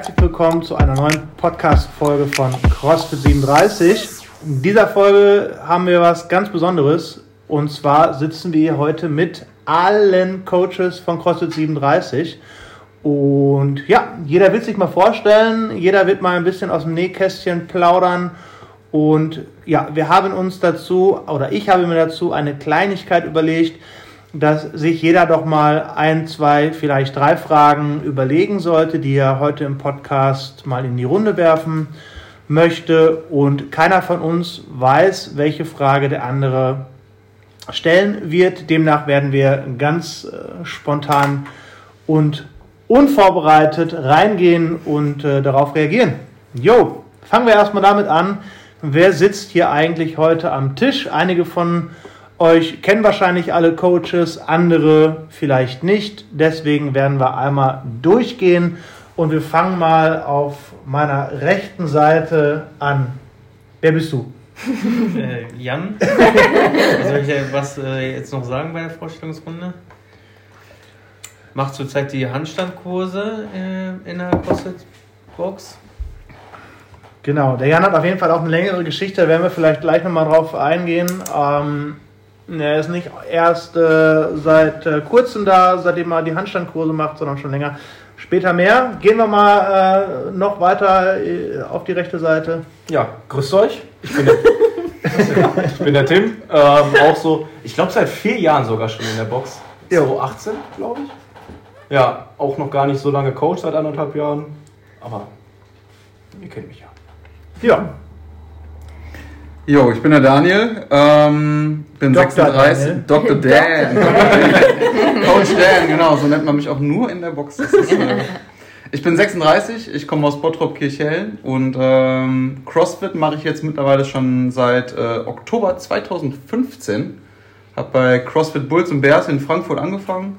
herzlich willkommen zu einer neuen Podcast-Folge von CrossFit 37. In dieser Folge haben wir was ganz Besonderes. Und zwar sitzen wir heute mit allen Coaches von CrossFit 37 und ja, jeder wird sich mal vorstellen, jeder wird mal ein bisschen aus dem Nähkästchen plaudern. Und ja, wir haben uns dazu oder ich habe mir dazu eine Kleinigkeit überlegt, dass sich jeder doch mal ein, zwei, vielleicht drei Fragen überlegen sollte, die er heute im Podcast mal in die Runde werfen möchte. Und keiner von uns weiß, welche Frage der andere stellen wird. Demnach werden wir ganz äh, spontan und unvorbereitet reingehen und äh, darauf reagieren. Jo, fangen wir erstmal damit an. Wer sitzt hier eigentlich heute am Tisch? Einige von euch kennen wahrscheinlich alle Coaches, andere vielleicht nicht. Deswegen werden wir einmal durchgehen und wir fangen mal auf meiner rechten Seite an. Wer bist du? Äh, Jan. Soll ich was äh, jetzt noch sagen bei der Vorstellungsrunde? Macht zurzeit die Handstandkurse äh, in der CrossFit-Box. Genau, der Jan hat auf jeden Fall auch eine längere Geschichte, da werden wir vielleicht gleich nochmal drauf eingehen. Ähm, er ist nicht erst äh, seit äh, kurzem da, seitdem er die Handstandkurse macht, sondern schon länger. Später mehr. Gehen wir mal äh, noch weiter äh, auf die rechte Seite. Ja, grüßt euch. Ich bin der, ich bin der Tim. Ähm, auch so, ich glaube seit vier Jahren sogar schon in der Box. So 18, glaube ich. Ja, auch noch gar nicht so lange Coach, seit anderthalb Jahren. Aber ihr kennt mich ja. Ja, Jo, ich bin der Daniel, ähm, bin Dr. 36. Daniel. Dr. Dan. Coach Dan, genau, so nennt man mich auch nur in der Box. Das ist, äh, ich bin 36, ich komme aus Bottrop Kirchhellen und ähm, CrossFit mache ich jetzt mittlerweile schon seit äh, Oktober 2015. Habe bei CrossFit Bulls und Bears in Frankfurt angefangen.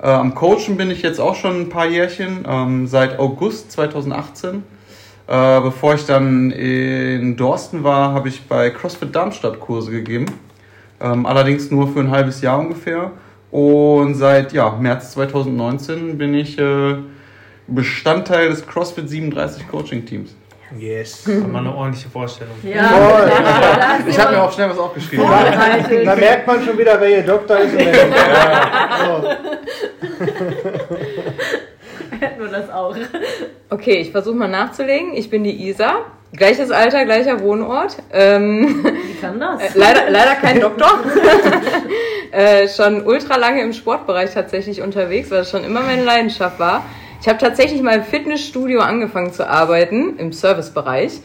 Äh, am Coachen bin ich jetzt auch schon ein paar Jährchen, ähm, seit August 2018. Äh, bevor ich dann in Dorsten war, habe ich bei CrossFit Darmstadt Kurse gegeben. Ähm, allerdings nur für ein halbes Jahr ungefähr. Und seit ja, März 2019 bin ich äh, Bestandteil des CrossFit 37 Coaching Teams. yes. Hat man eine ordentliche Vorstellung. Ja, Voll. Ich habe mir auch schnell was aufgeschrieben. Da merkt man schon wieder, wer ihr Doktor ist. Und wer nicht. So. Hätten wir das auch. Okay, ich versuche mal nachzulegen. Ich bin die Isa. Gleiches Alter, gleicher Wohnort. Ähm, Wie kann das? äh, leider, leider kein Doktor. äh, schon ultra lange im Sportbereich tatsächlich unterwegs, weil das schon immer meine Leidenschaft war. Ich habe tatsächlich mal im Fitnessstudio angefangen zu arbeiten, im Servicebereich.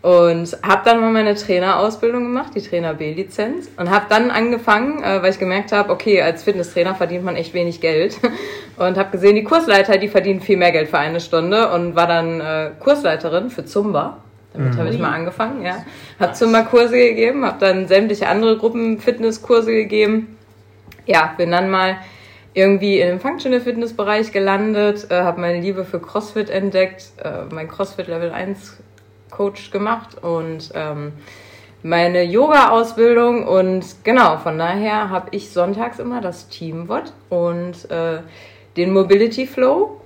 Und habe dann mal meine Trainerausbildung gemacht, die Trainer B-Lizenz. Und habe dann angefangen, äh, weil ich gemerkt habe, okay, als Fitnesstrainer verdient man echt wenig Geld. Und habe gesehen, die Kursleiter, die verdienen viel mehr Geld für eine Stunde. Und war dann äh, Kursleiterin für Zumba. Damit habe ich mal angefangen, ja. Habe Zumba-Kurse gegeben, habe dann sämtliche andere Gruppen Fitnesskurse gegeben. Ja, bin dann mal irgendwie im Functional Fitness Bereich gelandet, äh, habe meine Liebe für CrossFit entdeckt, äh, mein CrossFit Level 1 Coach gemacht und ähm, meine Yoga-Ausbildung und genau, von daher habe ich sonntags immer das Teamwort und äh, den Mobility Flow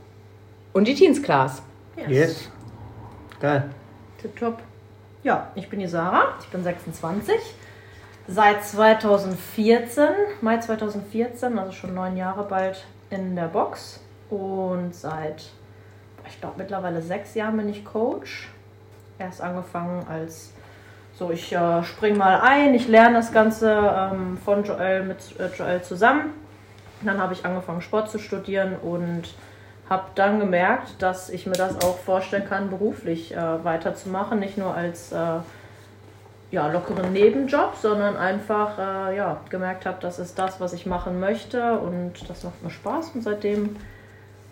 und die Teens Class. Yes. Geil. Tipptopp. Ja, ich bin die Sarah, ich bin 26. Seit 2014, Mai 2014, also schon neun Jahre bald in der Box. Und seit, ich glaube, mittlerweile sechs Jahren bin ich Coach. Erst angefangen als so, ich äh, spring mal ein, ich lerne das Ganze ähm, von Joel mit äh, Joel zusammen. Und dann habe ich angefangen, Sport zu studieren und habe dann gemerkt, dass ich mir das auch vorstellen kann, beruflich äh, weiterzumachen. Nicht nur als äh, ja, lockeren Nebenjob, sondern einfach äh, ja, gemerkt habe, das ist das, was ich machen möchte und das macht mir Spaß. Und seitdem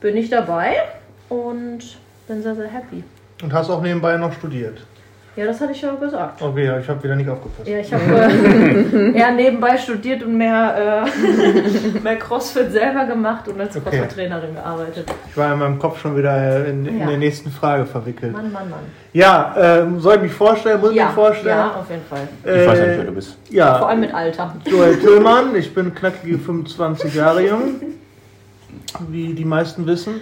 bin ich dabei und bin sehr, sehr happy. Und hast auch nebenbei noch studiert. Ja, das hatte ich ja gesagt. Okay, ja, ich habe wieder nicht aufgepasst. Ja, ich habe äh, eher nebenbei studiert und mehr, äh, mehr CrossFit selber gemacht und als Okay. CrossFit-Trainerin gearbeitet. Ich war in meinem Kopf schon wieder in, in Ja. der nächsten Frage verwickelt. Mann, Mann, Mann. Ja, ähm, soll ich mich vorstellen? Muss ich Ja, mich vorstellen? ja, auf jeden Fall. Ich weiß ja nicht, Äh, wer du bist. Ja, Vor allem mit Alter. Joel Tillmann, ich bin knackige 25 Jahre jung, wie die meisten wissen.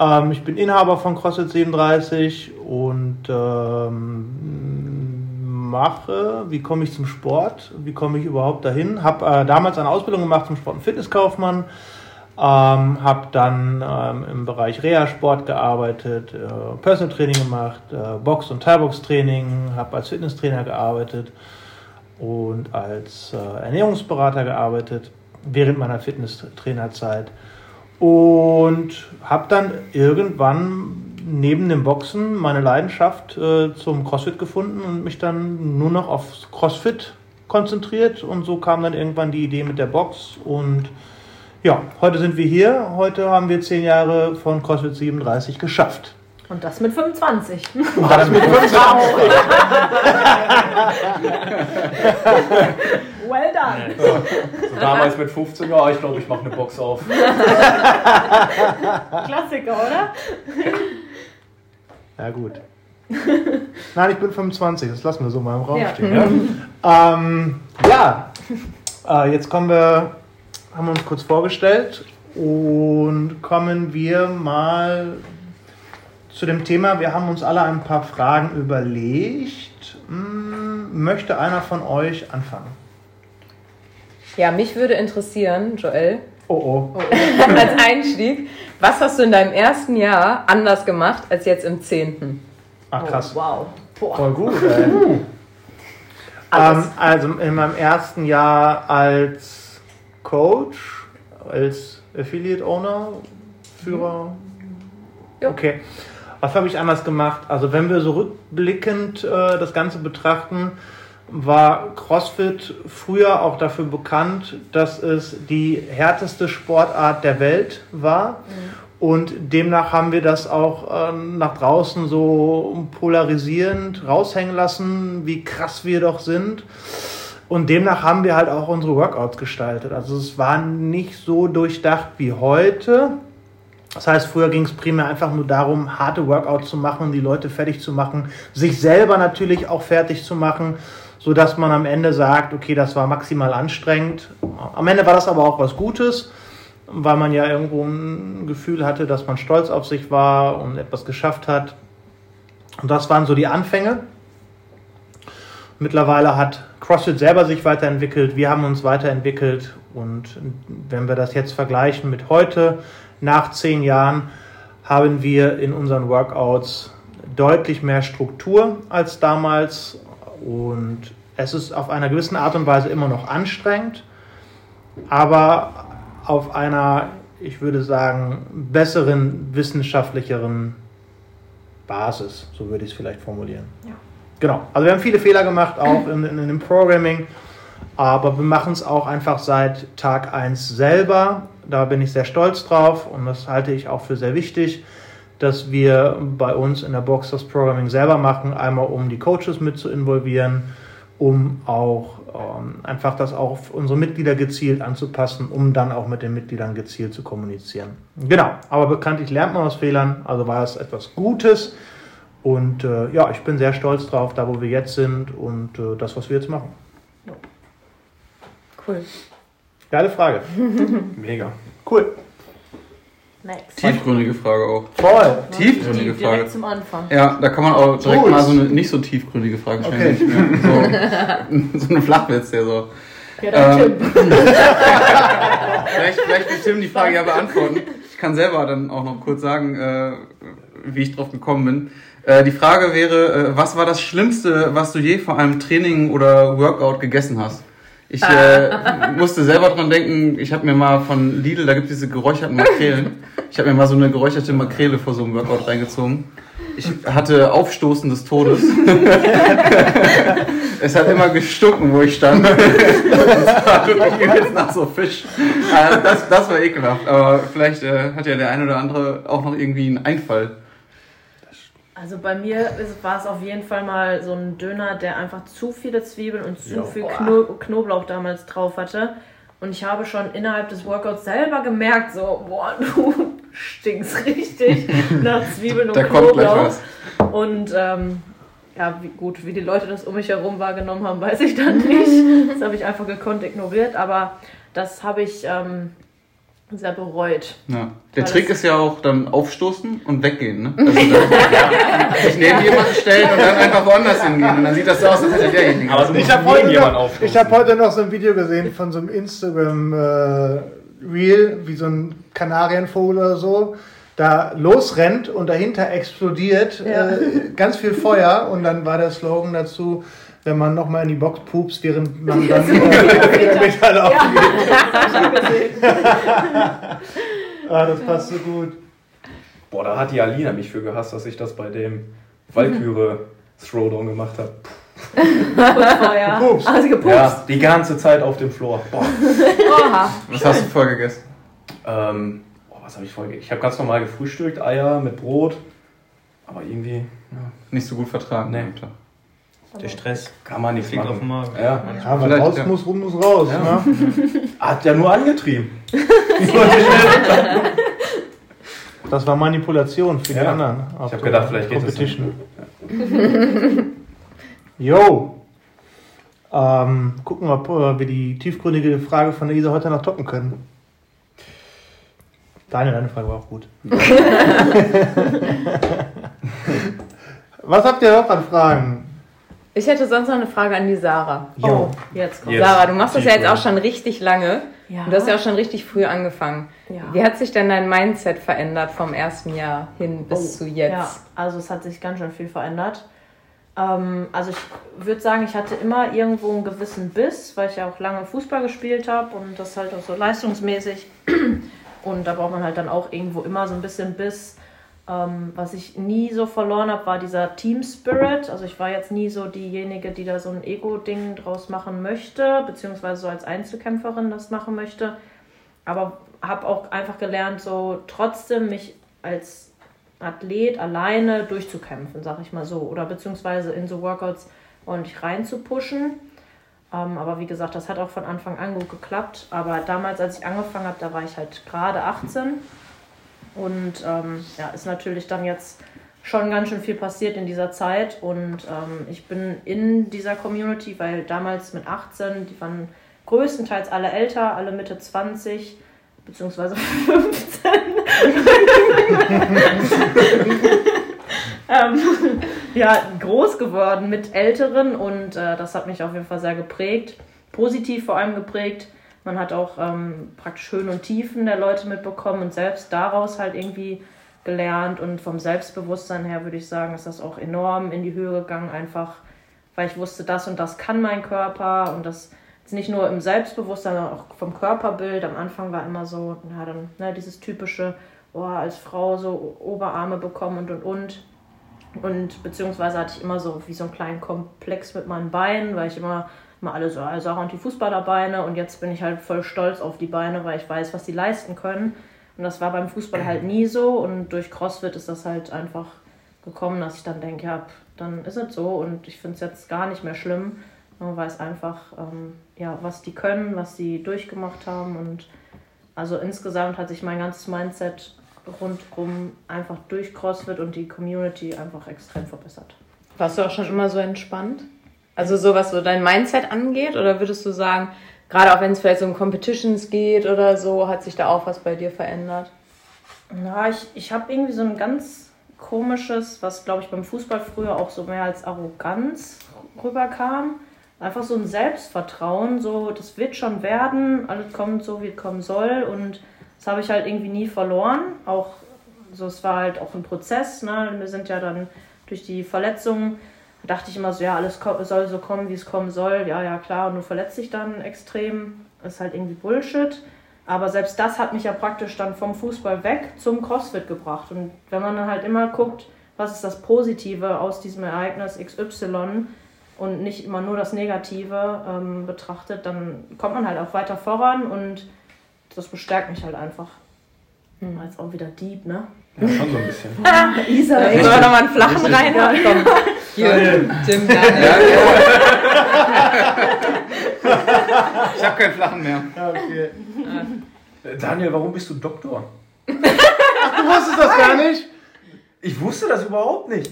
Ähm, ich bin Inhaber von CrossFit 37 und ähm, mache, wie komme ich zum Sport, wie komme ich überhaupt dahin. Habe äh, damals eine Ausbildung gemacht zum Sport- und Fitnesskaufmann, ähm, habe dann ähm, im Bereich Reha-Sport gearbeitet, äh, Personal Training gemacht, äh, Box- und Teilbox-Training, habe als Fitnesstrainer gearbeitet und als äh, Ernährungsberater gearbeitet während meiner Fitnesstrainerzeit und habe dann irgendwann neben dem Boxen meine Leidenschaft äh, zum CrossFit gefunden und mich dann nur noch aufs CrossFit konzentriert und so kam dann irgendwann die Idee mit der Box und ja, heute sind wir hier. Heute haben wir zehn Jahre von CrossFit 37 geschafft. Und das mit 25. Und das mit 25. well done. So damals mit 15 Jahren, ich glaube, ich mache eine Box auf. Klassiker, oder? Ja, gut. Nein, ich bin 25, das lassen wir so mal im Raum Ja. stehen. Ja, ähm, ja. Äh, jetzt kommen wir, haben wir uns kurz vorgestellt und kommen wir mal zu dem Thema. Wir haben uns alle ein paar Fragen überlegt. Hm, möchte einer von euch anfangen? Ja, mich würde interessieren, Joel, Oh oh. als Einstieg, was hast du in deinem ersten Jahr anders gemacht als jetzt im zehnten? Ach krass. Oh, wow. Boah. Voll gut, ey. Ähm, also in meinem ersten Jahr als Coach, als Affiliate Owner, Führer. Ja. Okay. Was habe ich anders gemacht? Also wenn wir so rückblickend äh, das Ganze betrachten, war CrossFit früher auch dafür bekannt, dass es die härteste Sportart der Welt war. Und demnach haben wir das auch ähm, nach draußen so polarisierend raushängen lassen, wie krass wir doch sind. Und demnach haben wir halt auch unsere Workouts gestaltet. Also es war nicht so durchdacht wie heute. Das heißt, früher ging es primär einfach nur darum, harte Workouts zu machen, die Leute fertig zu machen, sich selber natürlich auch fertig zu machen, so dass man am Ende sagt, okay, das war maximal anstrengend. Am Ende war das aber auch was Gutes, weil man ja irgendwo ein Gefühl hatte, dass man stolz auf sich war und etwas geschafft hat. Und das waren so die Anfänge. Mittlerweile hat CrossFit selber sich weiterentwickelt, wir haben uns weiterentwickelt und wenn wir das jetzt vergleichen mit heute, nach zehn Jahren, haben wir in unseren Workouts deutlich mehr Struktur als damals und es ist auf einer gewissen Art und Weise immer noch anstrengend, aber auf einer, ich würde sagen, besseren, wissenschaftlicheren Basis, so würde ich es vielleicht formulieren. Ja. Genau, also wir haben viele Fehler gemacht, auch in, in, in dem Programming, aber wir machen es auch einfach seit Tag 1 selber. Da bin ich sehr stolz drauf und das halte ich auch für sehr wichtig, dass wir bei uns in der Box das Programming selber machen, einmal um die Coaches mit zu involvieren, um auch ähm, einfach das auch auf unsere Mitglieder gezielt anzupassen, um dann auch mit den Mitgliedern gezielt zu kommunizieren. Genau, aber bekanntlich lernt man aus Fehlern, also war es etwas Gutes. Und äh, ja, ich bin sehr stolz drauf, da wo wir jetzt sind und äh, das, was wir jetzt machen. Cool. Geile Frage. Mega. Cool. Next. Tiefgründige Frage auch. Voll. Tiefgründige Die Frage. direkt zum Anfang. Ja, da kann man auch direkt Gut. mal so eine nicht so tiefgründige Frage stellen. So, so eine Flachwitz, der so. Ja, dann Ähm, Tim. Vielleicht, vielleicht will Tim die Frage ja beantworten. Ich kann selber dann auch noch kurz sagen, äh, wie ich drauf gekommen bin. Äh, die Frage wäre, äh, was war das Schlimmste, was du je vor einem Training oder Workout gegessen hast? Ich äh, musste selber dran denken, ich habe mir mal von Lidl, da gibt es diese geräucherten Makrelen, ich habe mir mal so eine geräucherte Makrele vor so einem Workout reingezogen. Ich hatte Aufstoßen des Todes. es hat immer gestunken, wo ich stand. Wirklich übelst nach so Fisch. Äh, das, das war ekelhaft, aber vielleicht äh, hat ja der ein oder andere auch noch irgendwie einen Einfall. Also bei mir war es auf jeden Fall mal so ein Döner, der einfach zu viele Zwiebeln und zu Ja. viel Kno Knoblauch damals drauf hatte. Und ich habe schon innerhalb des Workouts selber gemerkt, so, boah, du stinkst richtig nach Zwiebeln und Da Knoblauch. Und ähm, ja, wie, gut, wie die Leute das um mich herum wahrgenommen haben, weiß ich dann nicht. Das habe ich einfach gekonnt ignoriert, aber das habe ich ähm, sehr bereut. Ja. Der Trick ist ja auch dann aufstoßen und weggehen, ne? Also dann sich neben jemanden stellen und dann einfach woanders hingehen. Und dann sieht das so aus, als hätte derjenige. Aber das du gemacht. musst hab heute noch- aufstoßen. Ich habe heute noch so ein Video gesehen von so einem Instagram äh, Reel, wie so ein Kanarienvogel oder so, da losrennt und dahinter explodiert Ja. äh, ganz viel Feuer und dann war der Slogan dazu, wenn man nochmal in die Box pupst, während man dann äh, Metall aufgeht. ah, das passt so gut. Boah, da hat die Alina mich für gehasst, dass ich das bei dem Valkyrie Throwdown gemacht habe. Vorher. Gepupst. Also gepupst. Ja, die ganze Zeit auf dem Floor. Boah. Oha. Was hast du vorher gegessen? Ähm, boah, was habe ich vorher? ge- Ich habe ganz normal gefrühstückt, Eier mit Brot. Aber irgendwie Nicht so gut vertragen. Nee. Tag. Der Stress kann man nichts fliegt auf den machen. Magen. Ja, Ja, was Vielleicht, raus ja. muss, rum muss raus. Ja. Ne? hat ja nur angetrieben. Das war Manipulation für die Ja. anderen. Ich auf hab der gedacht, vielleicht geht Competition. Jo. Ähm, gucken wir, ob wir die tiefgründige Frage von der Isa heute noch toppen können. Deine, deine Frage war auch gut. Was habt ihr noch an Fragen? Ich hätte sonst noch eine Frage an die Sarah. Oh, jetzt kommt. Yes. Sarah, du machst das ja jetzt auch schon richtig lange. Ja. Und du hast ja auch schon richtig früh angefangen. Ja. Wie hat sich denn dein Mindset verändert vom ersten Jahr hin bis zu jetzt? Oh, Ja, also es hat sich ganz schön viel verändert. Ähm, also ich würde sagen, ich hatte immer irgendwo einen gewissen Biss, weil ich ja auch lange Fußball gespielt habe und das halt auch so leistungsmäßig. Und da braucht man halt dann auch irgendwo immer so ein bisschen Biss. Ähm, was ich nie so verloren habe, war dieser Team Spirit. Also ich war jetzt nie so diejenige, die da so ein Ego-Ding draus machen möchte, beziehungsweise so als Einzelkämpferin das machen möchte. Aber habe auch einfach gelernt, so trotzdem mich als Athlet alleine durchzukämpfen, sag ich mal so. Oder beziehungsweise in so Workouts ordentlich reinzupushen. Ähm, aber wie gesagt, das hat auch von Anfang an gut geklappt. Aber damals, als ich angefangen habe, da war ich halt gerade 18. Und ähm, ja, ist natürlich dann jetzt schon ganz schön viel passiert in dieser Zeit. Und ähm, ich bin in dieser Community, weil damals mit 18, die waren größtenteils alle älter, alle Mitte 20, beziehungsweise 15. ähm, ja, groß geworden mit Älteren und äh, das hat mich auf jeden Fall sehr geprägt. Positiv vor allem geprägt. Man hat auch ähm, praktisch Höhen und Tiefen der Leute mitbekommen und selbst daraus halt irgendwie gelernt. Und vom Selbstbewusstsein her würde ich sagen, ist das auch enorm in die Höhe gegangen, einfach weil ich wusste, das und das kann mein Körper und das ist nicht nur im Selbstbewusstsein, sondern auch vom Körperbild. Am Anfang war immer so, ja, dann ne, dieses typische, oh, als Frau so Oberarme bekommen und und und. Und beziehungsweise hatte ich immer so wie so einen kleinen Komplex mit meinen Beinen, weil ich immer, immer alle so, also auch die Fußballerbeine und jetzt bin ich halt voll stolz auf die Beine, weil ich weiß, was die leisten können. Und das war beim Fußball halt nie so und durch CrossFit ist das halt einfach gekommen, dass ich dann denke, ja, dann ist es so und ich finde es jetzt gar nicht mehr schlimm. Man weiß einfach, ähm, ja, was die können, was sie durchgemacht haben und also insgesamt hat sich mein ganzes Mindset rundum einfach durch CrossFit und die Community einfach extrem verbessert. Warst du auch schon immer so entspannt? Also so was so dein Mindset angeht? Oder würdest du sagen, gerade auch wenn es vielleicht so um Competitions geht oder so, hat sich da auch was bei dir verändert? Ja, ich, ich habe irgendwie so ein ganz komisches, was glaube ich beim Fußball früher auch so mehr als Arroganz rüberkam. Einfach so ein Selbstvertrauen, so das wird schon werden, alles kommt so, wie es kommen soll und das habe ich halt irgendwie nie verloren. Auch so, es war halt auch ein Prozess, ne? Wir sind ja dann durch die Verletzungen, dachte ich immer so, ja, alles soll so kommen, wie es kommen soll. Ja, ja, klar, und du verletzt dich dann extrem. ist halt irgendwie Bullshit. Aber selbst das hat mich ja praktisch dann vom Fußball weg zum CrossFit gebracht. Und wenn man dann halt immer guckt, was ist das Positive aus diesem Ereignis XY und nicht immer nur das Negative ähm, betrachtet, dann kommt man halt auch weiter voran und das bestärkt mich halt einfach. Hm. Jetzt auch wieder deep, ne? Ja, schon so ein bisschen. Isa, Sollen ey. wir nochmal einen flachen reinhauen? Komm. Hier, Tim, Ja, Ich habe keinen flachen mehr. Okay. Äh, Daniel, warum bist du Doktor? Du wusstest das gar nicht? Ich wusste das überhaupt nicht.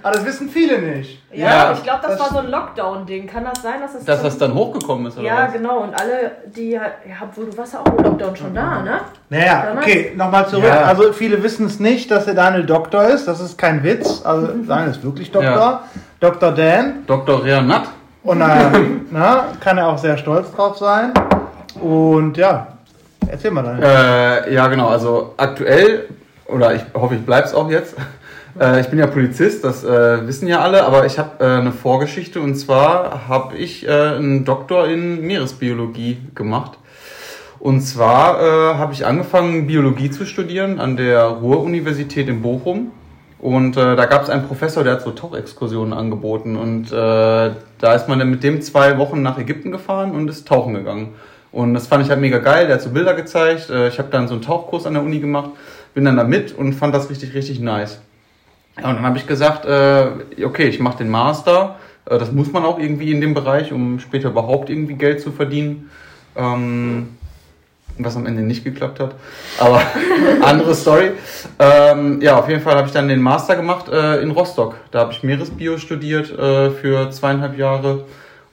Aber das wissen viele nicht. Ja, Ja, ich glaube, das, das- war so ein Lockdown-Ding. Kann das sein, dass es Dass das dann hochgekommen ist, oder Ja, was? genau. Und alle, die ja, wo du warst ja auch im Lockdown schon da, ne? Naja, Damals- okay, nochmal zurück. Ja. Also viele wissen es nicht, dass der Daniel Doktor ist. Das ist kein Witz. Also Daniel ist wirklich Doktor. Ja. Dr. Dan. Dr. Reanat. Und da na, kann er auch sehr stolz drauf sein. Und ja, erzähl mal Daniel. Äh, ja, genau. Also aktuell, oder ich hoffe, ich bleib's auch jetzt. Äh, ich bin ja Polizist, das äh, wissen ja alle, aber ich habe äh, eine Vorgeschichte und zwar habe ich äh, einen Doktor in Meeresbiologie gemacht. Und zwar äh, habe ich angefangen, Biologie zu studieren an der Ruhr-Universität in Bochum. Und äh, da gab es einen Professor, der hat so Tauchexkursionen angeboten. Und da ist man dann mit dem zwei Wochen nach Ägypten gefahren und ist tauchen gegangen. Und das fand ich halt mega geil. Der hat so Bilder gezeigt. Äh, ich habe dann so einen Tauchkurs an der Uni gemacht, bin dann da mit und fand das richtig, richtig nice. Und dann habe ich gesagt, äh, okay, ich mache den Master. Äh, das muss man auch irgendwie in dem Bereich, um später überhaupt irgendwie Geld zu verdienen. Ähm, was am Ende nicht geklappt hat. Aber andere Story. Ähm, ja, auf jeden Fall habe ich dann den Master gemacht in Rostock. Da habe ich Meeresbio studiert für zweieinhalb Jahre.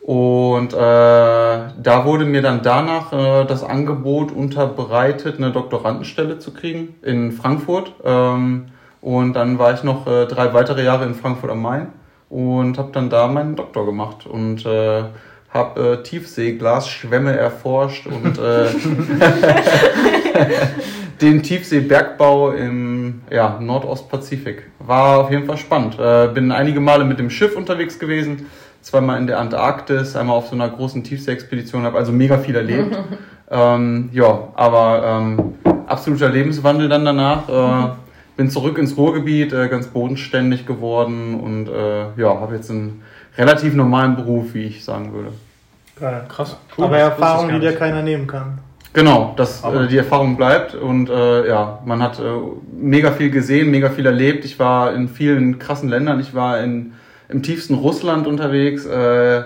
Und äh, da wurde mir dann danach äh, das Angebot unterbreitet, eine Doktorandenstelle zu kriegen in Frankfurt. Ähm, und dann war ich noch äh, drei weitere Jahre in Frankfurt am Main und habe dann da meinen Doktor gemacht und äh, habe äh, Tiefseeglasschwämme erforscht und äh, den Tiefseebergbau im ja, Nordostpazifik. War auf jeden Fall spannend. Äh, bin einige Male mit dem Schiff unterwegs gewesen, zweimal in der Antarktis, einmal auf so einer großen Tiefseeexpedition, habe also mega viel erlebt. ähm, ja, aber ähm, absoluter Lebenswandel dann danach. Äh, bin zurück ins Ruhrgebiet, äh, ganz bodenständig geworden und äh, ja, habe jetzt einen relativ normalen Beruf, wie ich sagen würde. Geil. Krass. Aber das Erfahrung, die dir keiner nehmen kann. Genau, dass Aber- äh, die Erfahrung bleibt und äh, ja, man hat äh, mega viel gesehen, mega viel erlebt. Ich war in vielen krassen Ländern. Ich war in, im tiefsten Russland unterwegs, äh,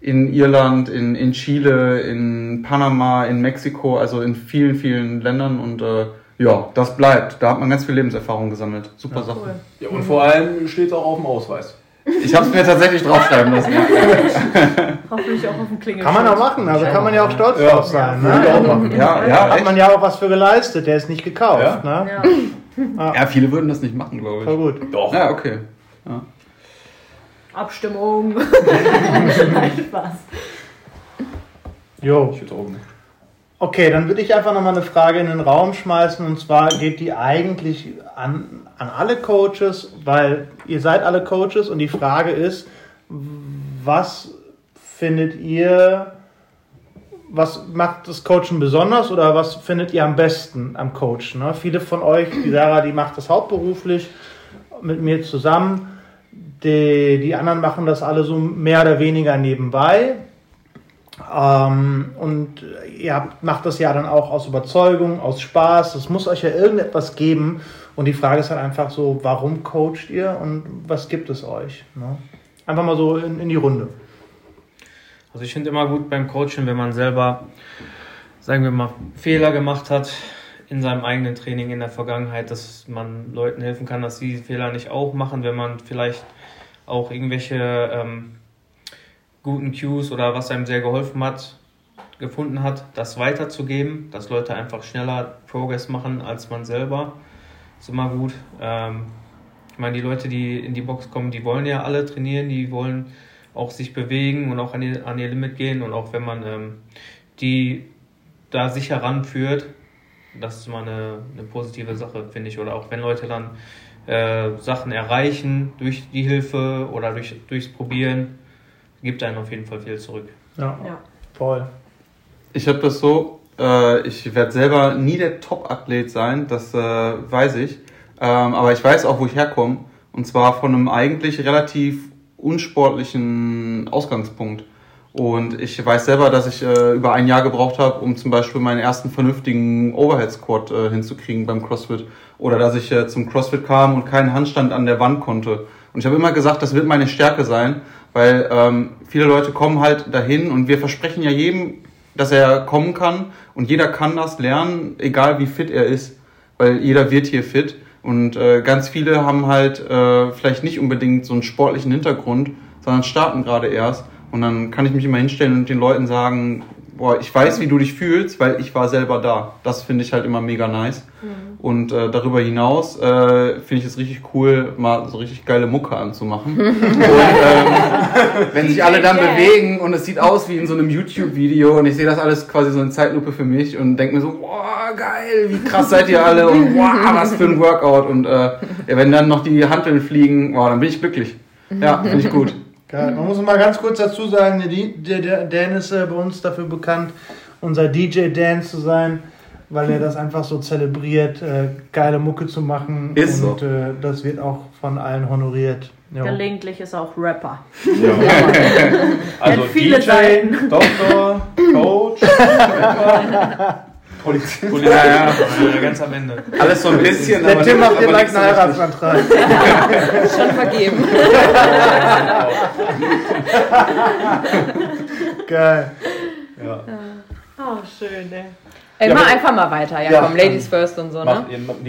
in Irland, in, in Chile, in Panama, in Mexiko, also in vielen, vielen Ländern und äh, ja, das bleibt. Da hat man ganz viel Lebenserfahrung gesammelt. Super Sache. Cool. Ja, und vor allem steht es auch auf dem Ausweis. Ich habe es mir tatsächlich draufschreiben lassen. Ja. Hoffentlich auch auf dem Klingel. Kann man auch machen, also kann man ja auch stolz Ja. drauf sein. Würde ich auch Ne? machen. Ja, ja, Hat echt. man ja auch was für geleistet, der ist nicht gekauft. Ja. Ne? Ja. ja, viele würden das nicht machen, glaube Voll ich. gut. Doch. Ja, okay. Abstimmung. Nein, Spaß. Jo. Ich würde auch nicht. Okay, dann würde ich einfach nochmal eine Frage in den Raum schmeißen und zwar geht die eigentlich an, an alle Coaches, weil ihr seid alle Coaches und die Frage ist, was findet ihr, was macht das Coachen besonders oder was findet ihr am besten am Coachen? Ne? Viele von euch, die Sarah, die macht das hauptberuflich mit mir zusammen, die, die anderen machen das alle so mehr oder weniger nebenbei. Ähm, und ihr macht das ja dann auch aus Überzeugung, aus Spaß. Es muss euch ja irgendetwas geben. Und die Frage ist halt einfach so, warum coacht ihr und was gibt es euch? Ne? Einfach mal so in, in die Runde. Also ich finde immer gut beim Coachen, wenn man selber, sagen wir mal, Fehler gemacht hat in seinem eigenen Training in der Vergangenheit, dass man Leuten helfen kann, dass sie Fehler nicht auch machen, wenn man vielleicht auch irgendwelche ähm, guten Cues oder was einem sehr geholfen hat, gefunden hat, das weiterzugeben, dass Leute einfach schneller Progress machen als man selber. Ist immer gut. Ähm, ich meine, die Leute, die in die Box kommen, die wollen ja alle trainieren, die wollen auch sich bewegen und auch an ihr, an ihr Limit gehen. Und auch wenn man ähm, die da sicher ranführt, das ist immer eine, eine positive Sache, finde ich. Oder auch wenn Leute dann äh, Sachen erreichen durch die Hilfe oder durch, durchs Probieren, gibt einem auf jeden Fall viel zurück. Ja, Ja. voll. Ich habe das so, äh, ich werde selber nie der Top-Athlet sein, das äh, weiß ich. Ähm, aber ich weiß auch, wo ich herkomme. Und zwar von einem eigentlich relativ unsportlichen Ausgangspunkt. Und ich weiß selber, dass ich äh, über ein Jahr gebraucht habe, um zum Beispiel meinen ersten vernünftigen Overhead Squat äh, hinzukriegen beim CrossFit. Oder dass ich äh, zum CrossFit kam und keinen Handstand an der Wand konnte. Und ich habe immer gesagt, das wird meine Stärke sein, weil ähm, viele Leute kommen halt dahin und wir versprechen ja jedem, dass er kommen kann und jeder kann das lernen, egal wie fit er ist, weil jeder wird hier fit. Und äh, ganz viele haben halt äh, vielleicht nicht unbedingt so einen sportlichen Hintergrund, sondern starten gerade erst. Und dann kann ich mich immer hinstellen und den Leuten sagen, boah, ich weiß, wie du dich fühlst, weil ich war selber da. Das finde ich halt immer mega nice. Mhm. Und äh, darüber hinaus äh, finde ich es richtig cool, mal so richtig geile Mucke anzumachen. und ähm, wenn sich alle dann bewegen und es sieht aus wie in so einem YouTube-Video und ich sehe das alles quasi so in Zeitlupe für mich und denke mir so, boah, geil, wie krass seid ihr alle und boah, was für ein Workout. Und äh, wenn dann noch die Handeln fliegen, boah, dann bin ich glücklich. Ja, finde ich gut. Geil. Man muss mal ganz kurz dazu sagen, der, der Dan ist äh, bei uns dafür bekannt, unser DJ Dan zu sein, weil er das einfach so zelebriert, äh, geile Mucke zu machen. Ist und so. äh, das wird auch von allen honoriert. Jo. Gelegentlich ist er auch Rapper. Ja. also viele DJ, Seiten. Doktor, Coach, Rapper, Polizist. Polizei, ja, ja, ganz am Ende. Alles so ein bisschen. Der aber Tim macht dir gleich einen. Heiratsantrag. Schon vergeben. Geil. Ja. Oh, schön, ey. Ey, Ja, mach aber- einfach mal weiter. Ja, Ja, komm, Ladies first und so, ne?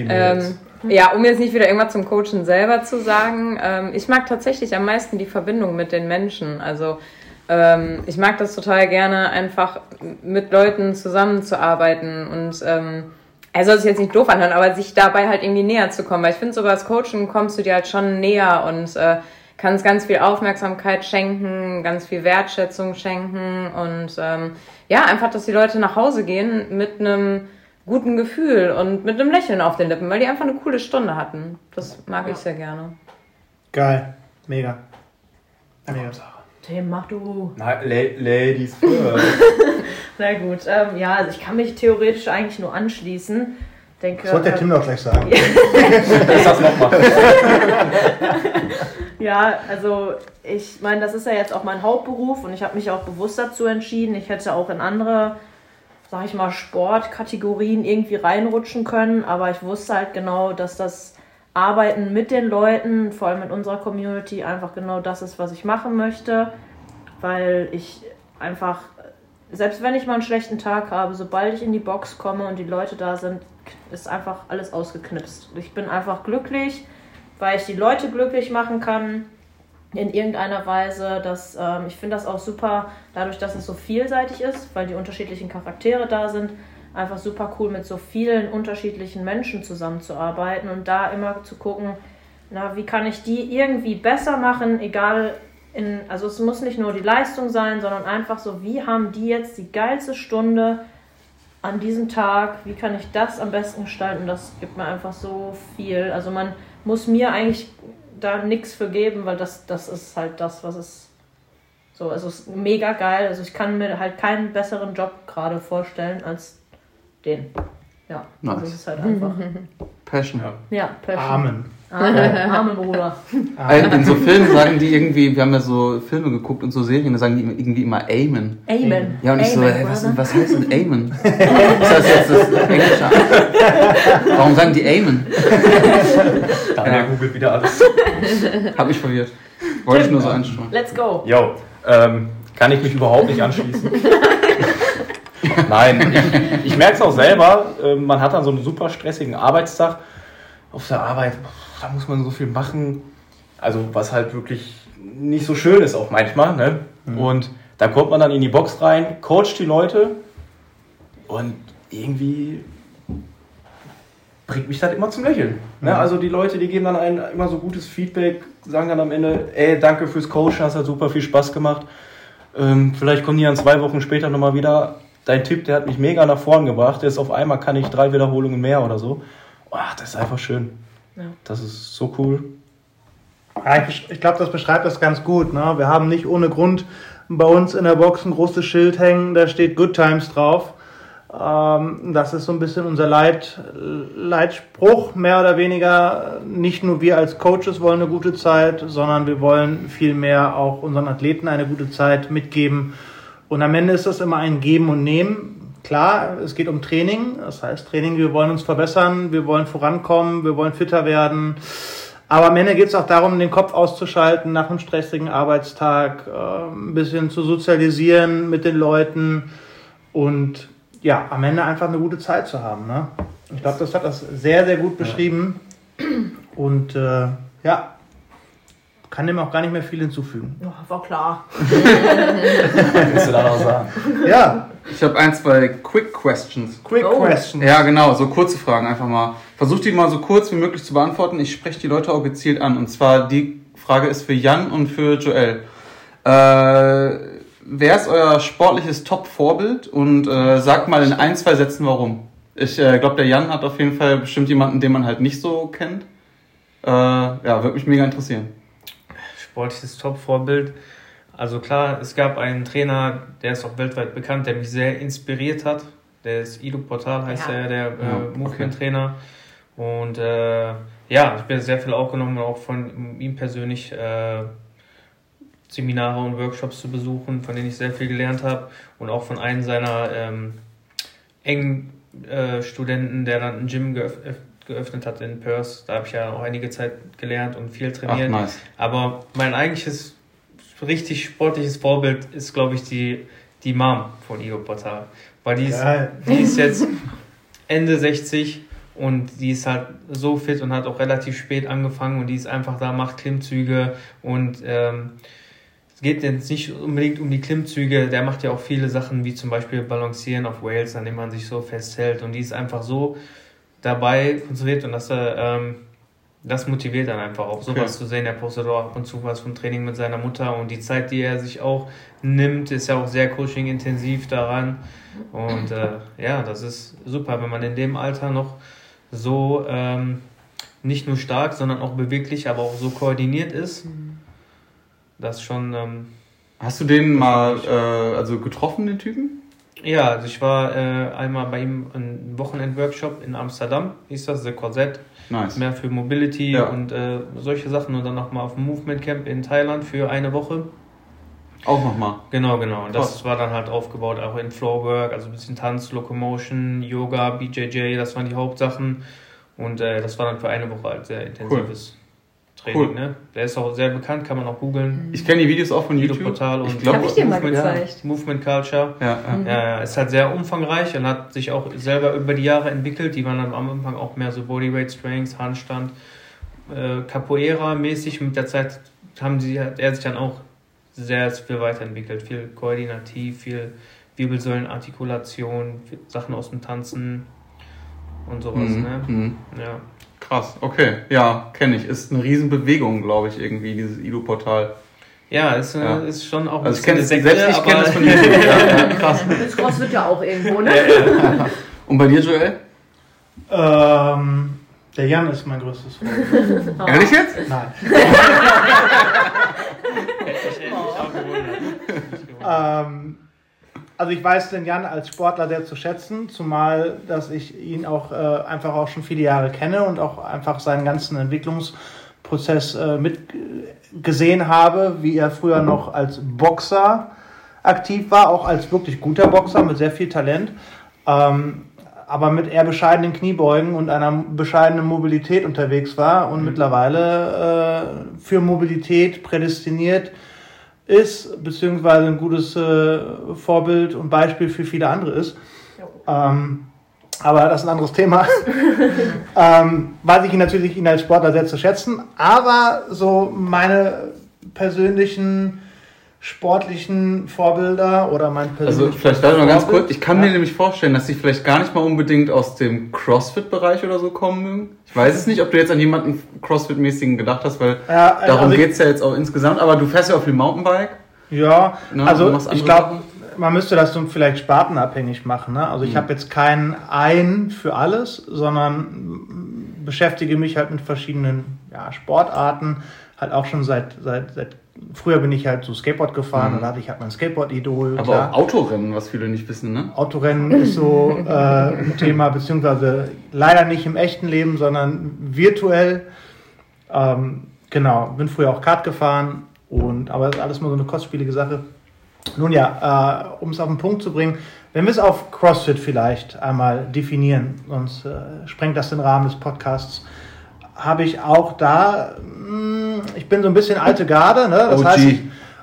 Ähm, ja, um jetzt nicht wieder irgendwas zum Coachen selber zu sagen, ähm, ich mag tatsächlich am meisten die Verbindung mit den Menschen. Also ähm, ich mag das total gerne, einfach mit Leuten zusammenzuarbeiten und ähm, er soll sich jetzt nicht doof anhören, aber sich dabei halt irgendwie näher zu kommen. Weil ich finde, sogar als Coaching kommst du dir halt schon näher und äh, kannst ganz viel Aufmerksamkeit schenken, ganz viel Wertschätzung schenken und ähm, ja, einfach, dass die Leute nach Hause gehen mit einem guten Gefühl und mit einem Lächeln auf den Lippen, weil die einfach eine coole Stunde hatten. Das mag ich sehr gerne. Geil. Mega. Mega. Tim, mach du. Na, La Ladies first. Na gut. Ähm, ja, also ich kann mich theoretisch eigentlich nur anschließen. Denke, Das wollte der Tim doch gleich sagen. Lass das nochmal. Ja, also ich meine, das ist ja jetzt auch mein Hauptberuf und ich habe mich auch bewusst dazu entschieden. Ich hätte auch in andere, sag ich mal, Sportkategorien irgendwie reinrutschen können, aber ich wusste halt genau, dass das Arbeiten mit den Leuten, vor allem mit unserer Community, einfach genau das ist, was ich machen möchte, weil ich einfach, selbst wenn ich mal einen schlechten Tag habe, sobald ich in die Box komme und die Leute da sind, ist einfach alles ausgeknipst. Ich bin einfach glücklich weil ich die Leute glücklich machen kann in irgendeiner Weise. Dass, ähm, ich finde das auch super, dadurch, dass es so vielseitig ist, weil die unterschiedlichen Charaktere da sind, einfach super cool mit so vielen unterschiedlichen Menschen zusammenzuarbeiten und da immer zu gucken, na, wie kann ich die irgendwie besser machen, egal in, also es muss nicht nur die Leistung sein, sondern einfach so, wie haben die jetzt die geilste Stunde an diesem Tag, wie kann ich das am besten gestalten? Das gibt mir einfach so viel. Also man muss mir eigentlich da nichts für geben, weil das, das ist halt das, was es so, also es ist mega geil. Also ich kann mir halt keinen besseren Job gerade vorstellen als den. Ja, also Nice. es ist halt einfach. Passion. Ja, perfekt. Amen. Amen, Amen, Bruder. In, in so Filmen sagen die irgendwie, wir haben ja so Filme geguckt und so Serien, da sagen die irgendwie immer Amen. Amen. Ja, und ich so, Amen, hey, was, was heißt denn Amen? Ist das jetzt das Englische? Warum sagen die Amen? Daniel Ja. googelt wieder alles. Hab mich verwirrt. Wollte ich nur so einstreuen. Let's go. Jo, ähm, kann ich mich überhaupt nicht anschließen. Nein, ich, ich merke es auch selber. äh, Man hat dann so einen super stressigen Arbeitstag auf der Arbeit. Da muss man so viel machen. Also, was halt wirklich nicht so schön ist, auch manchmal. Ne? Und da kommt man dann in die Box rein, coacht die Leute und irgendwie bringt mich das immer zum Lächeln. Ne? Also die Leute, die geben dann ein, immer so gutes Feedback, sagen dann am Ende, ey, danke fürs Coachen, das hat super viel Spaß gemacht. Ähm, vielleicht kommen die dann zwei Wochen später nochmal wieder. Dein Tipp, der hat mich mega nach vorn gebracht. Jetzt auf einmal kann ich drei Wiederholungen mehr oder so. Ach, das ist einfach schön. Ja. Das ist so cool. Ja, ich ich glaube, das beschreibt das ganz gut. Ne? Wir haben nicht ohne Grund bei uns in der Box ein großes Schild hängen, da steht Good Times drauf. Ähm, das ist so ein bisschen unser Leit, Leitspruch, mehr oder weniger. Nicht nur wir als Coaches wollen eine gute Zeit, sondern wir wollen vielmehr auch unseren Athleten eine gute Zeit mitgeben. Und am Ende ist das immer ein Geben und Nehmen. Klar, es geht um Training. Das heißt, Training, wir wollen uns verbessern, wir wollen vorankommen, wir wollen fitter werden. Aber am Ende geht es auch darum, den Kopf auszuschalten nach einem stressigen Arbeitstag, äh, ein bisschen zu sozialisieren mit den Leuten und ja, am Ende einfach eine gute Zeit zu haben. Ne? Ich glaube, das hat das sehr, sehr gut beschrieben. Und äh, ja, kann dem auch gar nicht mehr viel hinzufügen. Ja, war klar. Willst du da noch sagen? Ja, Ich habe ein, zwei Quick Questions. quick Oh. question. Ja, genau, so kurze Fragen einfach mal. Versucht die mal so kurz wie möglich zu beantworten. Ich spreche die Leute auch gezielt an. Und zwar die Frage ist für Jan und für Joel. Äh, wer ist euer sportliches Top-Vorbild? Und äh, sagt mal in ein, zwei Sätzen warum. Ich äh, glaube, der Jan hat auf jeden Fall bestimmt jemanden, den man halt nicht so kennt. Äh, ja, würde mich mega interessieren. Sportliches Top-Vorbild. Also klar, es gab einen Trainer, der ist auch weltweit bekannt, der mich sehr inspiriert hat. Der ist Ido Portal, heißt Ja. er, der Ja, äh, Movement-Trainer. Und äh, ja, ich bin sehr viel aufgenommen, auch von ihm persönlich äh, Seminare und Workshops zu besuchen, von denen ich sehr viel gelernt habe. Und auch von einem seiner ähm, engen äh, Studenten, der dann ein Gym geöff geöffnet hat in Perth. Da habe ich ja auch einige Zeit gelernt und viel Ach, trainiert. nice. Aber mein eigentliches richtig sportliches Vorbild ist, glaube ich, die, die Mom von Igo Portal. Weil die ist, die ist jetzt Ende 60 und die ist halt so fit und hat auch relativ spät angefangen und die ist einfach da, macht Klimmzüge und ähm, es geht jetzt nicht unbedingt um die Klimmzüge, der macht ja auch viele Sachen wie zum Beispiel Balancieren auf Rails, an dem man sich so festhält und die ist einfach so dabei konzentriert und dass er ähm, das motiviert dann einfach auch, sowas Okay. zu sehen. Er postet auch ab und zu was vom Training mit seiner Mutter und die Zeit, die er sich auch nimmt, ist ja auch sehr coaching-intensiv daran. Und äh, ja, das ist super, wenn man in dem Alter noch so ähm, nicht nur stark, sondern auch beweglich, aber auch so koordiniert ist. Das schon, ähm, Hast du den mal äh, also getroffen, den Typen? Ja, also ich war äh, einmal bei ihm ein Wochenend-Workshop in Amsterdam, hieß das, The Corset. Nice. mehr für Mobility Ja. und äh, solche Sachen und dann nochmal auf dem Movement Camp in Thailand für eine Woche. Auch nochmal. Genau, genau. Und das war dann halt aufgebaut auch in Floorwork, also ein bisschen Tanz, Locomotion, Yoga, BJJ, das waren die Hauptsachen. Und äh, das war dann für eine Woche halt sehr intensives Training. Cool. Ne? Der ist auch sehr bekannt, kann man auch googeln. Ich kenne die Videos auch von YouTube. Portal und Ich glaub, Hab ich dir mal Movement- gezeigt. Movement Culture. Ja, ja. Ja, ja, ist halt sehr umfangreich und hat sich auch selber über die Jahre entwickelt. Die waren dann am Anfang auch mehr so Bodyweight Strengths, Handstand, äh, Capoeira-mäßig. Mit der Zeit haben sie, hat er sich dann auch sehr viel weiterentwickelt. Viel koordinativ, viel Wirbelsäulenartikulation, Sachen aus dem Tanzen und sowas. Mhm. Ne? Mhm. Ja. Krass, okay. Ja, kenne ich. Ist eine Riesenbewegung, glaube ich, irgendwie, dieses Ido-Portal. Ja, ist, äh, Ja. ist schon auch ein Also ich eine es, Sekte, selbst ich kenne es von YouTube. ja, ja, krass. Das CrossFit ja auch irgendwo, ne? Und bei dir, Joel? Ähm, der Jan ist mein größtes Vorbild. Ehrlich jetzt? Nein. Ähm, also ich weiß den Jan als Sportler sehr zu schätzen, zumal dass ich ihn auch äh, einfach auch schon viele Jahre kenne und auch einfach seinen ganzen Entwicklungsprozess äh, mitgesehen habe, wie er früher noch als Boxer aktiv war, auch als wirklich guter Boxer mit sehr viel Talent. Ähm, aber mit eher bescheidenen Kniebeugen und einer bescheidenen Mobilität unterwegs war und mittlerweile äh, für Mobilität prädestiniert ist, beziehungsweise ein gutes äh, Vorbild und Beispiel für viele andere ist. Ähm, aber das ist ein anderes Thema. ähm, weiß ich ihn natürlich ihn als Sportler sehr zu schätzen, aber so meine persönlichen sportlichen Vorbilder oder mein Also persönliches vielleicht warte mal ganz kurz. Ich kann ja. mir nämlich vorstellen, dass sie vielleicht gar nicht mal unbedingt aus dem CrossFit-Bereich oder so kommen mögen. Ich weiß es nicht, ob du jetzt an jemanden CrossFit-mäßigen gedacht hast, weil Ja, darum also ich- geht's ja jetzt auch insgesamt. Aber du fährst ja auch viel Mountainbike. Ja, Ne, also ich glaube, man müsste das so vielleicht spartenabhängig machen. Ne? Also ich Mhm. habe jetzt keinen ein für alles, sondern beschäftige mich halt mit verschiedenen ja, Sportarten. Halt auch schon seit, seit, seit früher bin ich halt so Skateboard gefahren Mhm. und da hatte ich halt mein Skateboard-Idol. Aber klar. auch Autorennen, was viele nicht wissen, ne? Autorennen ist so äh, ein Thema, beziehungsweise leider nicht im echten Leben, sondern virtuell. Ähm, genau, bin früher auch Kart gefahren und aber ist alles mal so eine kostspielige Sache. Nun ja, äh, um es auf den Punkt zu bringen, wenn wir es auf CrossFit vielleicht einmal definieren, sonst äh, sprengt das den Rahmen des Podcasts, habe ich auch da, mh, ich bin so ein bisschen alte Garde, ne? das OG. heißt,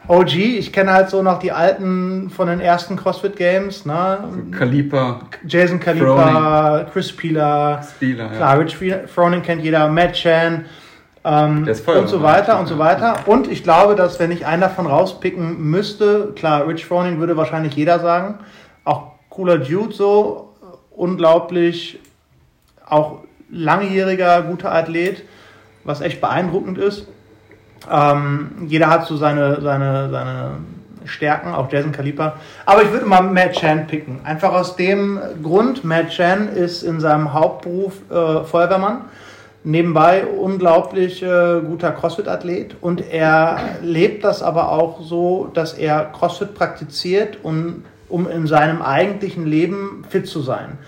OG, ich kenne halt so noch die alten von den ersten CrossFit Games, ne? Kaliper, Jason Kalipa, Chris Spieler, ja. klar, Rich Froning kennt jeder, Matt Chan ähm, und so weiter und so weiter. Und ich glaube, dass wenn ich einen davon rauspicken müsste, klar, Rich Froning würde wahrscheinlich jeder sagen, auch cooler Dude so, unglaublich, auch langjähriger, guter Athlet, was echt beeindruckend ist. Ähm, jeder hat so seine, seine, seine Stärken, auch Jason Kaliper. Aber ich würde mal Matt Chan picken. Einfach aus dem Grund, Matt Chan ist in seinem Hauptberuf äh, Feuerwehrmann. Nebenbei unglaublich äh, guter CrossFit-Athlet und er lebt das aber auch so, dass er CrossFit praktiziert, um, um in seinem eigentlichen Leben fit zu sein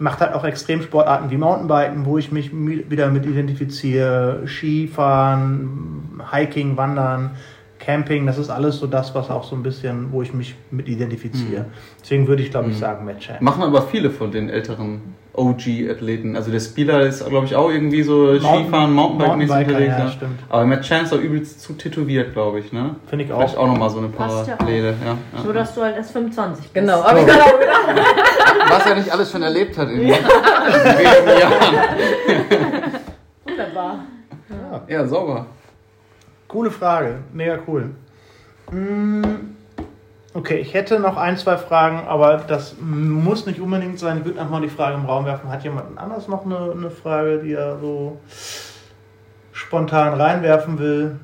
macht halt auch Extremsportarten wie Mountainbiken, wo ich mich mi- wieder mit identifiziere, Skifahren, Hiking, Wandern, Camping, das ist alles so das, was auch so ein bisschen, wo ich mich mit identifiziere. Deswegen würde ich, glaube ich, sagen Matt Chan. Machen aber viele von den älteren OG-Athleten. Also der Spieler ist, glaube ich, auch irgendwie so Mountain- Skifahren, Mountainbike-mäßig unterwegs. ja, ja. stimmt. Aber Matt Chance ist auch übelst zu tätowiert, glaube ich, ne? Finde ich Vielleicht auch. auch nochmal so eine Passt ja auch. Parallele. Ja, ja. So, dass du halt erst 25 bist. Genau, aber ich gerade auch gedacht. Was er nicht alles schon erlebt hat in wenigen Jahren. Wunderbar. Ja, sauber. Coole Frage, mega cool. Mm, Okay, ich hätte noch ein, zwei Fragen, aber das muss nicht unbedingt sein. Ich würde einfach mal die Frage im Raum werfen. Hat jemand anders noch eine, eine Frage, die er so spontan reinwerfen will?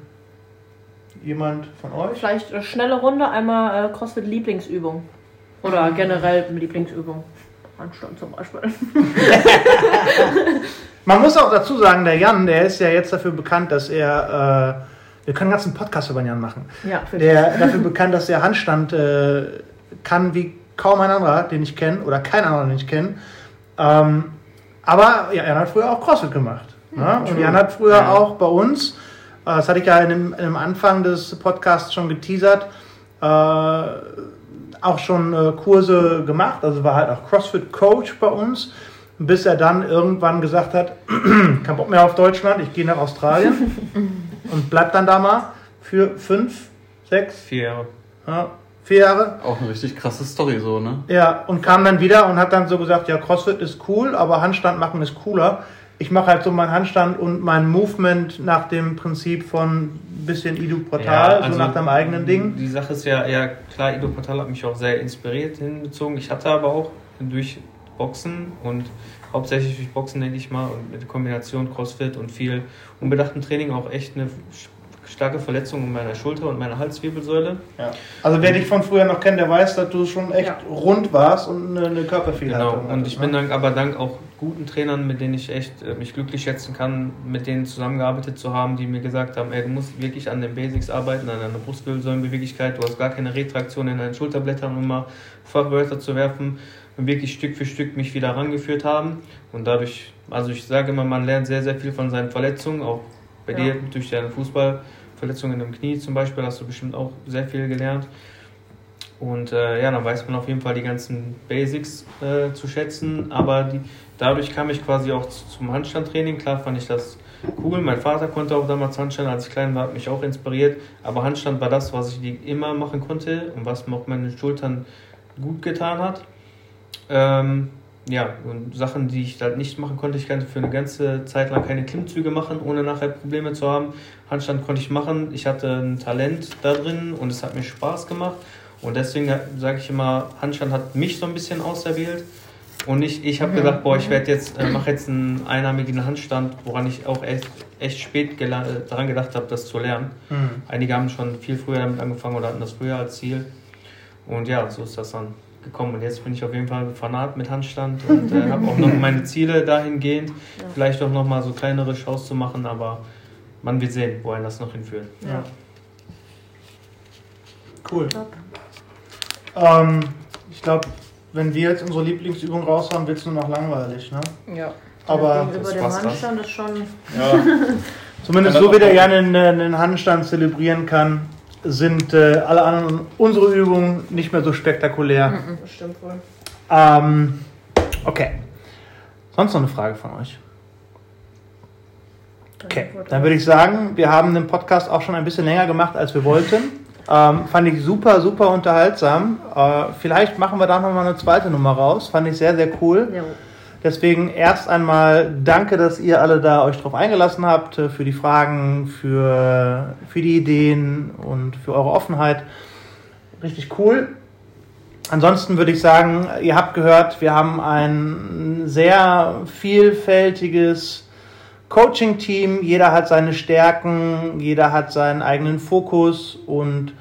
Jemand von euch? Vielleicht eine schnelle Runde, einmal äh, CrossFit-Lieblingsübung. Oder generell Lieblingsübung. Handstand zum Beispiel. Man muss auch dazu sagen, der Jan, der ist ja jetzt dafür bekannt, dass er, äh, wir können einen ganzen Podcast über Jan machen. Ja, Der dafür bekannt, dass er Handstand äh, kann wie kaum ein anderer, den ich kenne, oder kein anderer, den ich kenne. Ähm, aber ja, Jan hat früher auch CrossFit gemacht. Ne? Und Jan hat früher Ja. auch bei uns, äh, das hatte ich ja in dem, in dem Anfang des Podcasts schon geteasert, äh, auch schon äh, Kurse gemacht, also war halt auch CrossFit-Coach bei uns, bis er dann irgendwann gesagt hat, kein Bock mehr auf Deutschland, ich gehe nach Australien und bleib dann da mal für fünf, sechs, Vier Jahre. ja, vier Jahre. Auch eine richtig krasse Story so, ne? Ja, und kam dann wieder und hat dann so gesagt, ja, CrossFit ist cool, aber Handstand machen ist cooler. Ich mache halt so meinen Handstand und mein Movement nach dem Prinzip von bisschen Idu Portal, so nach deinem eigenen Ding. Die Sache ist ja, ja klar, Ido Portal hat mich auch sehr inspiriert hinbezogen. Ich hatte aber auch durch Boxen und hauptsächlich durch Boxen, denke ich mal, und mit der Kombination CrossFit und viel unbedachten Training auch echt eine starke Verletzung in meiner Schulter und meiner Halswirbelsäule. Ja. Also wer dich von früher noch kennt, der weiß, dass du schon echt Ja. rund warst und eine, eine Körperfehlhaltung Genau, und ich hattest, bin ne? dann aber dank auch guten Trainern, mit denen ich echt äh, mich glücklich schätzen kann, mit denen zusammengearbeitet zu haben, die mir gesagt haben, ey, du musst wirklich an den Basics arbeiten, an deiner Brustwirbelsäulenbeweglichkeit, du hast gar keine Retraktion in deinen Schulterblättern, um mal Fachwörter zu werfen und wirklich Stück für Stück mich wieder rangeführt haben und dadurch, also ich sage immer, man lernt sehr, sehr viel von seinen Verletzungen, auch bei Ja. dir durch deine Fußballverletzungen im Knie zum Beispiel hast du bestimmt auch sehr viel gelernt. Und äh, ja, dann weiß man auf jeden Fall die ganzen Basics äh, zu schätzen. Aber die, dadurch kam ich quasi auch zu- zum Handstandtraining. Klar fand ich das cool. Mein Vater konnte auch damals Handstand, als ich klein war, hat mich auch inspiriert. Aber Handstand war das, was ich immer machen konnte und was mir auch meine Schultern gut getan hat. Ähm, ja, und Sachen, die ich halt nicht machen konnte, ich konnte für eine ganze Zeit lang keine Klimmzüge machen, ohne nachher Probleme zu haben. Handstand konnte ich machen. Ich hatte ein Talent da drin und es hat mir Spaß gemacht. Und deswegen sage ich immer, Handstand hat mich so ein bisschen auserwählt. Und ich, ich habe gedacht, boah, ich werde jetzt, äh, mache jetzt einen einarmigen Handstand, woran ich auch echt, echt spät äh, daran gedacht habe, das zu lernen. Mhm. Einige haben schon viel früher damit angefangen oder hatten das früher als Ziel. Und ja, so ist das dann gekommen. Und jetzt bin ich auf jeden Fall Fanat mit Handstand und äh, habe auch noch meine Ziele dahingehend, vielleicht auch noch mal so kleinere Shows zu machen, aber man wird sehen, wohin das noch hinführt. Ja. Cool. Ähm, ich glaube, wenn wir jetzt unsere Lieblingsübung raushauen, wird es nur noch langweilig. Ne? Ja. Aber Über das dem passt dann. Handstand ist schon. zumindest so wie der gerne einen, einen Handstand zelebrieren kann, sind äh, alle anderen unsere Übungen nicht mehr so spektakulär. Das stimmt wohl. Ähm, okay. Sonst noch eine Frage von euch? Okay, dann würde ich sagen, wir haben den Podcast auch schon ein bisschen länger gemacht, als wir wollten. Ähm, fand ich super, super unterhaltsam. Äh, vielleicht machen wir da nochmal eine zweite Nummer raus. Fand ich sehr, sehr cool. Ja. Deswegen erst einmal danke, dass ihr alle da euch drauf eingelassen habt, äh, für die Fragen, für, für die Ideen und für eure Offenheit. Richtig cool. Ansonsten würde ich sagen, ihr habt gehört, wir haben ein sehr vielfältiges Coaching-Team. Jeder hat seine Stärken, jeder hat seinen eigenen Fokus und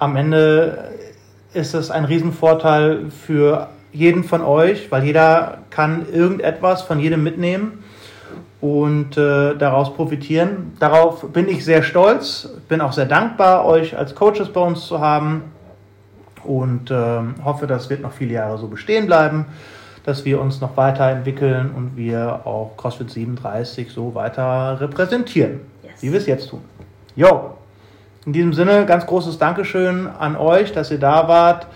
am Ende ist es ein Riesenvorteil für jeden von euch, weil jeder kann irgendetwas von jedem mitnehmen und äh, daraus profitieren. Darauf bin ich sehr stolz, bin auch sehr dankbar, euch als Coaches bei uns zu haben und ähm, hoffe, das wird noch viele Jahre so bestehen bleiben, dass wir uns noch weiterentwickeln und wir auch CrossFit 37 so weiter repräsentieren, Yes. wie wir es jetzt tun. Jo, in diesem Sinne ganz großes Dankeschön an euch, dass ihr da wart,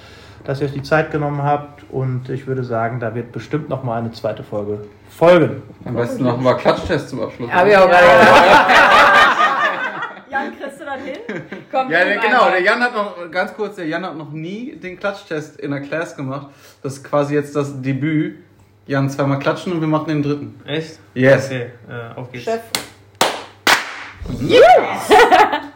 dass ihr euch die Zeit genommen habt und ich würde sagen, da wird bestimmt noch mal eine zweite Folge folgen. Am besten noch mal Klatschtest zum Abschluss. Hab ich auch gerade Jan, kriegst du das hin? Komm, Ja, genau, einmal. der Jan hat noch, ganz kurz, der Jan hat noch nie den Klatschtest in der Class gemacht. Das ist quasi jetzt das Debüt. Jan, zweimal klatschen und wir machen den dritten. Echt? Yes. Okay, äh, auf geht's. Chef. Yes!